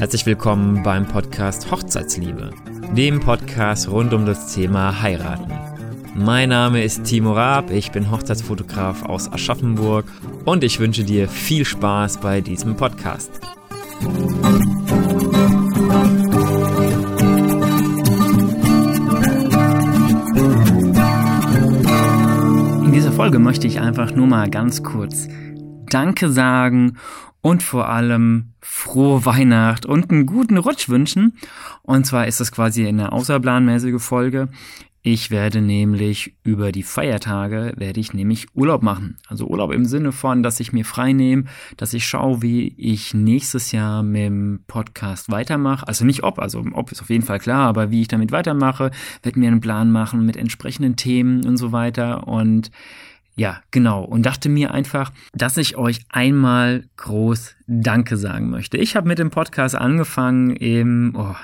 Herzlich willkommen beim Podcast Hochzeitsliebe, dem Podcast rund um das Thema Heiraten. Mein Name ist Timo Raab, ich bin Hochzeitsfotograf aus Aschaffenburg und ich wünsche dir viel Spaß bei diesem Podcast. In dieser Folge möchte ich einfach nur mal ganz kurz Danke sagen und vor allem frohe Weihnacht und einen guten Rutsch wünschen. Und zwar ist das quasi eine außerplanmäßige Folge. Ich werde nämlich über die Feiertage werde ich nämlich Urlaub machen. Also Urlaub im Sinne von, dass ich mir frei nehme, dass ich schaue, wie ich nächstes Jahr mit dem Podcast weitermache. Also nicht ob, also ob ist auf jeden Fall klar, aber wie ich damit weitermache, werde mir einen Plan machen mit entsprechenden Themen und so weiter und ja, genau. Und dachte mir einfach, dass ich euch einmal groß Danke sagen möchte. Ich habe mit dem Podcast angefangen im oh,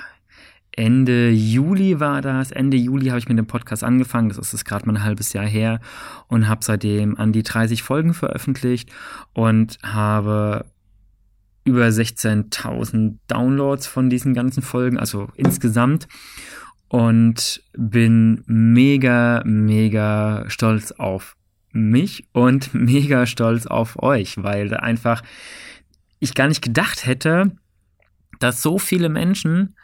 Ende Juli war das. Ende Juli habe ich mit dem Podcast angefangen. Das ist gerade mal ein halbes Jahr her und habe seitdem an die 30 Folgen veröffentlicht und habe über 16.000 Downloads von diesen ganzen Folgen, also insgesamt. Und bin mega, mega stolz auf mich und mega stolz auf euch, weil einfach ich gar nicht gedacht hätte, dass so viele Menschen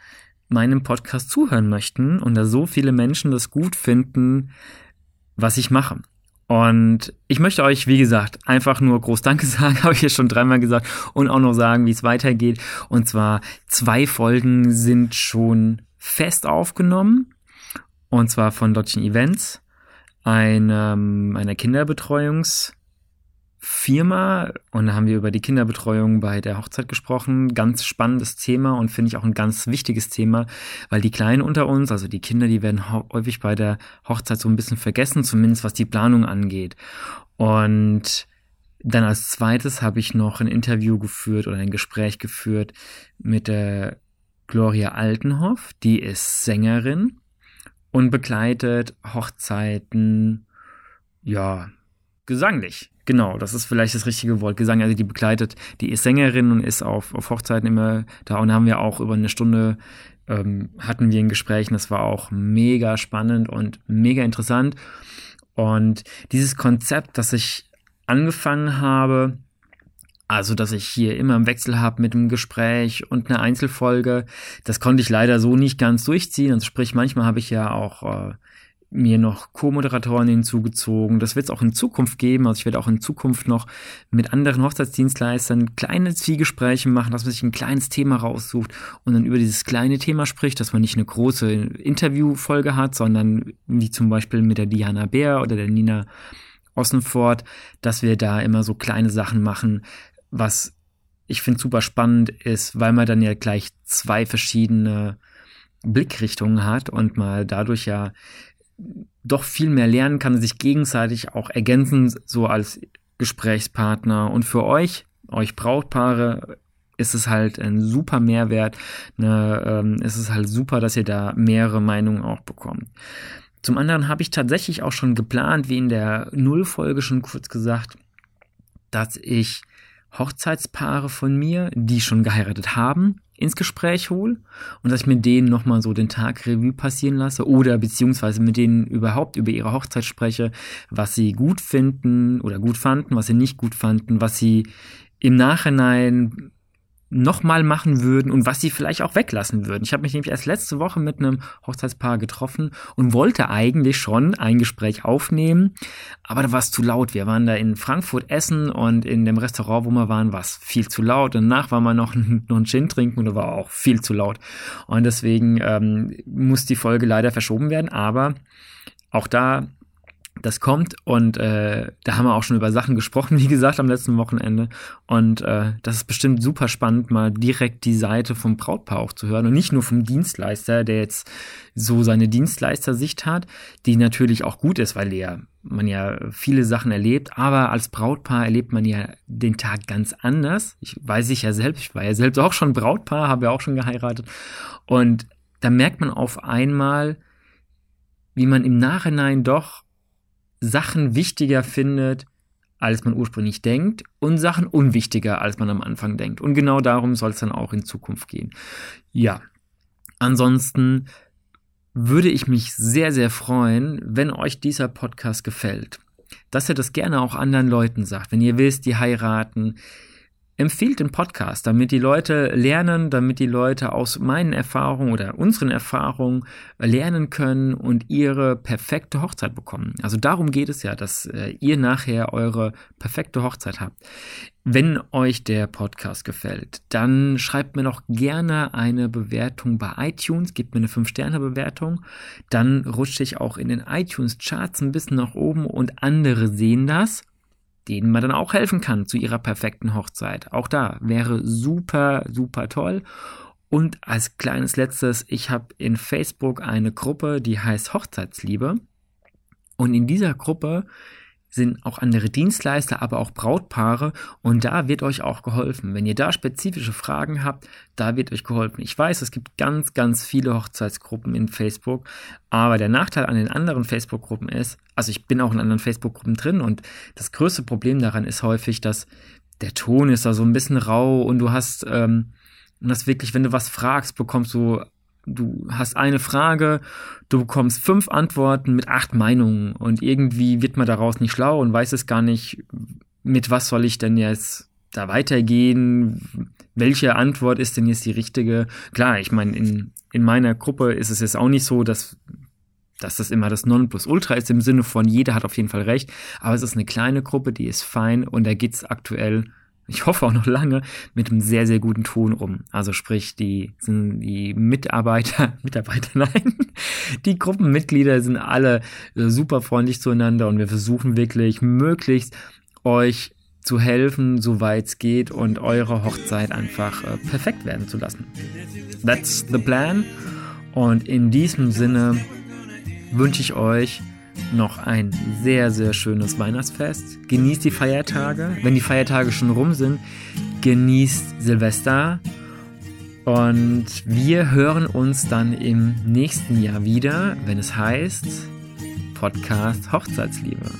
meinem Podcast zuhören möchten und dass so viele Menschen das gut finden, was ich mache. Und ich möchte euch, wie gesagt, einfach nur groß Danke sagen, habe ich ja schon dreimal gesagt, und auch noch sagen, wie es weitergeht. Und zwar zwei Folgen sind schon fest aufgenommen. Und zwar von Dotchen Events einem, einer Kinderbetreuungsfirma und da haben wir über die Kinderbetreuung bei der Hochzeit gesprochen. Ganz spannendes Thema und finde ich auch ein ganz wichtiges Thema, weil die Kleinen unter uns, also die Kinder, die werden häufig bei der Hochzeit so ein bisschen vergessen, zumindest was die Planung angeht. Und dann als zweites habe ich noch ein Interview geführt oder ein Gespräch geführt mit der Gloria Altenhoff, die ist Sängerin und begleitet Hochzeiten, ja, gesanglich. Genau, das ist vielleicht das richtige Wort, Gesang. Also die begleitet, die ist Sängerin und ist auf, auf Hochzeiten immer da und haben wir auch über eine Stunde ähm, hatten wir ein Gespräch und das war auch mega spannend und mega interessant. Und dieses Konzept, das ich angefangen habe, also, dass ich hier immer im Wechsel habe mit einem Gespräch und einer Einzelfolge, das konnte ich leider so nicht ganz durchziehen. Also sprich, manchmal habe ich ja auch äh, mir noch Co-Moderatoren hinzugezogen. Das wird es auch in Zukunft geben. Also ich werde auch in Zukunft noch mit anderen Hochzeitsdienstleistern kleine Zwiegespräche machen, dass man sich ein kleines Thema raussucht und dann über dieses kleine Thema spricht, dass man nicht eine große Interviewfolge hat, sondern wie zum Beispiel mit der Diana Bär oder der Nina Ossenfort, dass wir da immer so kleine Sachen machen, was ich finde super spannend ist, weil man dann ja gleich zwei verschiedene Blickrichtungen hat und mal dadurch ja doch viel mehr lernen kann, sich gegenseitig auch ergänzen, so als Gesprächspartner. Und für euch, euch Brautpaare, ist es halt ein super Mehrwert. Ne, ähm, ist es halt super, dass ihr da mehrere Meinungen auch bekommt. Zum anderen habe ich tatsächlich auch schon geplant, wie in der Nullfolge schon kurz gesagt, dass ich Hochzeitspaare von mir, die schon geheiratet haben, ins Gespräch hole und dass ich mit denen nochmal so den Tag Revue passieren lasse oder beziehungsweise mit denen überhaupt über ihre Hochzeit spreche, was sie gut finden oder gut fanden, was sie nicht gut fanden, was sie im Nachhinein nochmal machen würden und was sie vielleicht auch weglassen würden. Ich habe mich nämlich erst letzte Woche mit einem Hochzeitspaar getroffen und wollte eigentlich schon ein Gespräch aufnehmen, aber da war es zu laut. Wir waren da in Frankfurt essen und in dem Restaurant, wo wir waren, war es viel zu laut. Danach war man noch, noch einen Gin trinken und da war auch viel zu laut. Und deswegen ähm, muss die Folge leider verschoben werden, aber auch da das kommt und äh, da haben wir auch schon über Sachen gesprochen, wie gesagt, am letzten Wochenende. Und äh, das ist bestimmt super spannend, mal direkt die Seite vom Brautpaar auch zu hören und nicht nur vom Dienstleister, der jetzt so seine Dienstleistersicht hat, die natürlich auch gut ist, weil ja man ja viele Sachen erlebt, aber als Brautpaar erlebt man ja den Tag ganz anders. Ich weiß ich ja selbst, ich war ja selbst auch schon Brautpaar, habe ja auch schon geheiratet und da merkt man auf einmal, wie man im Nachhinein doch Sachen wichtiger findet als man ursprünglich denkt und Sachen unwichtiger, als man am Anfang denkt. Und genau darum soll es dann auch in Zukunft gehen. Ja, ansonsten würde ich mich sehr, sehr freuen, wenn euch dieser Podcast gefällt. Dass ihr das gerne auch anderen Leuten sagt. Wenn ihr wisst, die heiraten, empfiehlt den Podcast, damit die Leute lernen, damit die Leute aus meinen Erfahrungen oder unseren Erfahrungen lernen können und ihre perfekte Hochzeit bekommen. Also darum geht es ja, dass äh, ihr nachher eure perfekte Hochzeit habt. Wenn euch der Podcast gefällt, dann schreibt mir doch gerne eine Bewertung bei iTunes, gebt mir eine 5-Sterne-Bewertung. Dann rutsche ich auch in den iTunes-Charts ein bisschen nach oben und andere sehen das denen man dann auch helfen kann zu ihrer perfekten Hochzeit. Auch da wäre super, super toll. Und als kleines letztes, ich habe in Facebook eine Gruppe, die heißt Hochzeitsliebe. Und in dieser Gruppe sind auch andere Dienstleister, aber auch Brautpaare und da wird euch auch geholfen. Wenn ihr da spezifische Fragen habt, da wird euch geholfen. Ich weiß, es gibt ganz, ganz viele Hochzeitsgruppen in Facebook, aber der Nachteil an den anderen Facebook-Gruppen ist, also ich bin auch in anderen Facebook-Gruppen drin und das größte Problem daran ist häufig, dass der Ton ist da so ein bisschen rau und du hast, ähm, und das wirklich, wenn du was fragst, bekommst du du hast eine Frage, du bekommst fünf Antworten mit acht Meinungen und irgendwie wird man daraus nicht schlau und weiß es gar nicht, mit was soll ich denn jetzt da weitergehen? Welche Antwort ist denn jetzt die richtige? Klar, ich meine, in, in meiner Gruppe ist es jetzt auch nicht so, dass, dass das immer das Nonplusultra ist im Sinne von jeder hat auf jeden Fall recht, aber es ist eine kleine Gruppe, die ist fein und da geht's aktuell ich hoffe auch noch lange, mit einem sehr, sehr guten Ton rum. Also sprich, die, sind die Mitarbeiter, Mitarbeiter, nein, die Gruppenmitglieder sind alle äh, super freundlich zueinander und wir versuchen wirklich möglichst euch zu helfen, soweit es geht und eure Hochzeit einfach äh, perfekt werden zu lassen. That's the plan. Und in diesem Sinne wünsche ich euch noch ein sehr, sehr schönes Weihnachtsfest. Genießt die Feiertage. Wenn die Feiertage schon rum sind, genießt Silvester. Und wir hören uns dann im nächsten Jahr wieder, wenn es heißt Podcast Hochzeitsliebe.